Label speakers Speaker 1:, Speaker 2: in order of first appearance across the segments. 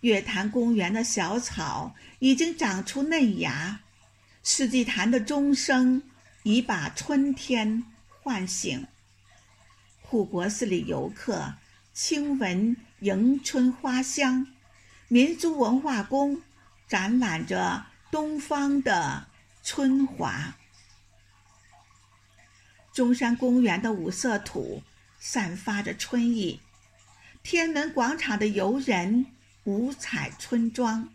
Speaker 1: 月坛公园的小草已经长出嫩芽，世纪坛的钟声已把春天唤醒。护国寺里游客轻闻迎春花香，民族文化宫展览着东方的春华。中山公园的五色土散发着春意，天安门广场的游人。五彩村庄，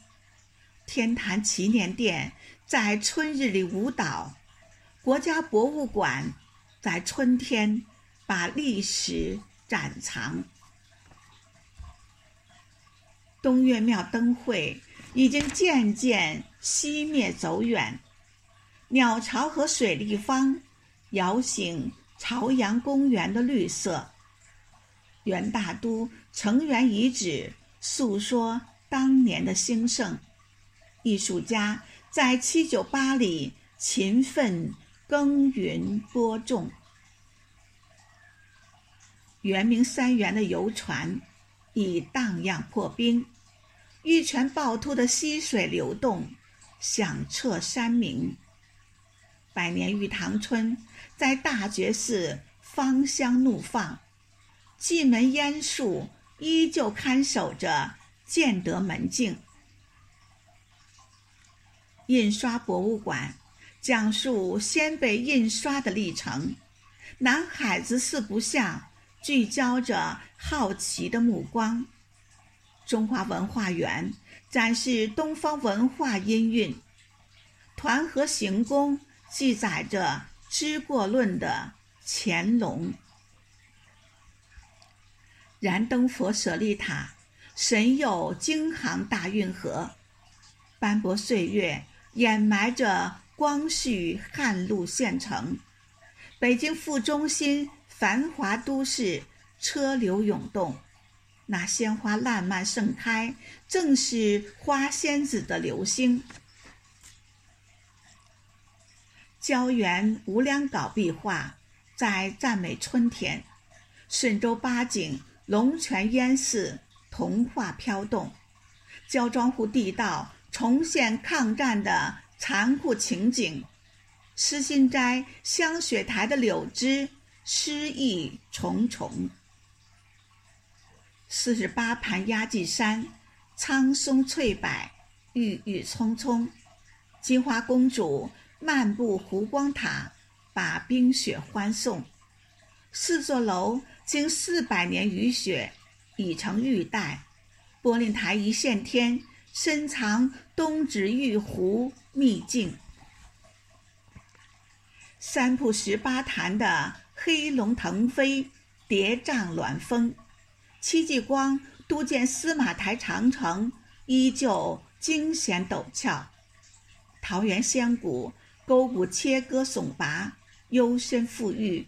Speaker 1: 天坛祈年殿在春日里舞蹈，国家博物馆在春天把历史展藏。东岳庙灯会已经渐渐熄灭走远，鸟巢和水立方摇醒朝阳公园的绿色。元大都城垣遗址。诉说当年的兴盛，艺术家在七九八里勤奋耕耘播种。圆明三元的游船已荡漾破冰，玉泉趵突的溪水流动，响彻山明。百年玉堂春在大觉寺芳香怒放，蓟门烟树。依旧看守着建德门径。印刷博物馆讲述先辈印刷的历程，南海子四不像聚焦着好奇的目光。中华文化园展示东方文化音韵，团河行宫记载着知过论的乾隆。燃灯佛舍利塔，神佑京杭大运河，斑驳岁月掩埋着光绪汉路县城。北京副中心繁华都市，车流涌动，那鲜花烂漫盛开，正是花仙子的流星。胶原无量稿壁画在赞美春天，顺州八景。龙泉烟寺童话飘动，焦庄户地道重现抗战的残酷情景，诗心斋香雪台的柳枝诗意重重。四十八盘压髻山，苍松翠柏，郁郁葱葱。金花公主漫步湖光塔，把冰雪欢送。四座楼。经四百年雨雪，已成玉带。玻璃台一线天，深藏东指玉壶秘境。三瀑十八潭的黑龙腾飞，叠嶂峦峰。戚继光督建司马台长城，依旧惊险陡峭。桃源仙谷沟谷切割耸拔，幽深富郁。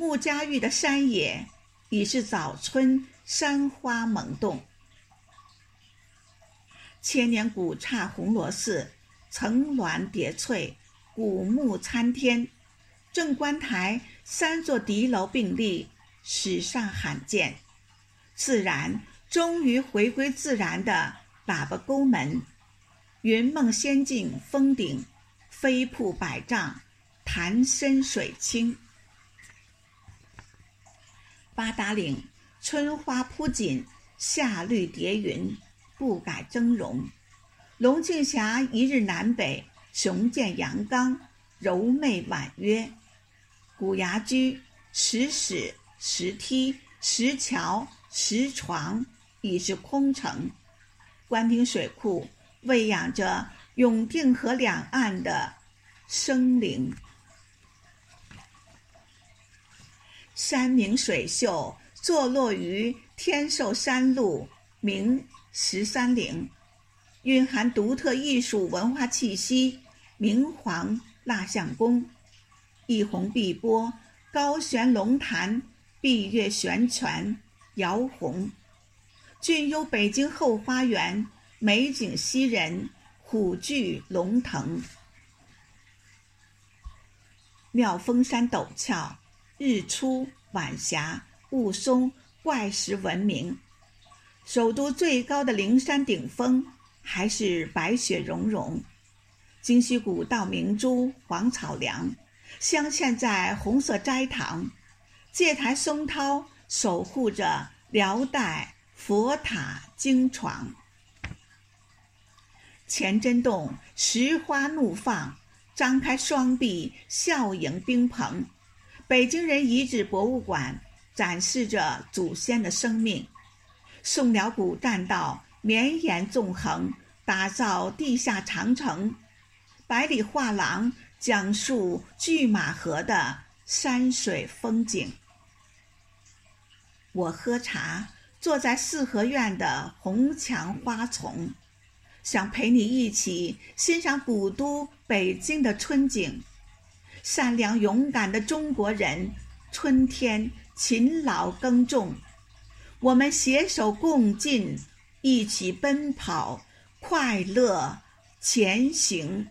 Speaker 1: 穆家峪的山野已是早春，山花萌动。千年古刹红螺寺，层峦叠翠，古木参天。正观台三座敌楼并立，史上罕见。自然终于回归自然的喇叭沟门，云梦仙境峰顶，飞瀑百丈，潭深水清。八达岭春花铺锦，夏绿叠云，不改峥嵘。龙庆峡一日南北，雄健阳刚，柔媚婉约。古崖居、石室、石梯、石桥、石床已是空城。官厅水库喂养着永定河两岸的生灵。山明水秀，坐落于天寿山路，名十三陵。蕴含独特艺术文化气息，明皇蜡像宫，一红碧波，高悬龙潭，碧月悬泉，摇红。俊幽北京后花园，美景吸人，虎踞龙腾。妙峰山陡峭，日出晚霞雾凇，怪石闻名。首都最高的灵山顶峰。还是白雪融融，京西古道明珠黄草梁，镶嵌在红色斋堂，戒台松涛守护着辽代佛塔经床。乾真洞石花怒放，张开双臂笑迎宾朋。北京人遗址博物馆展示着祖先的生命。宋辽古栈道。绵延纵横，打造地下长城；百里画廊讲述拒马河的山水风景。我喝茶，坐在四合院的红墙花丛，想陪你一起欣赏古都北京的春景。善良勇敢的中国人，春天勤劳耕种，我们携手共进。一起奔跑，快乐前行。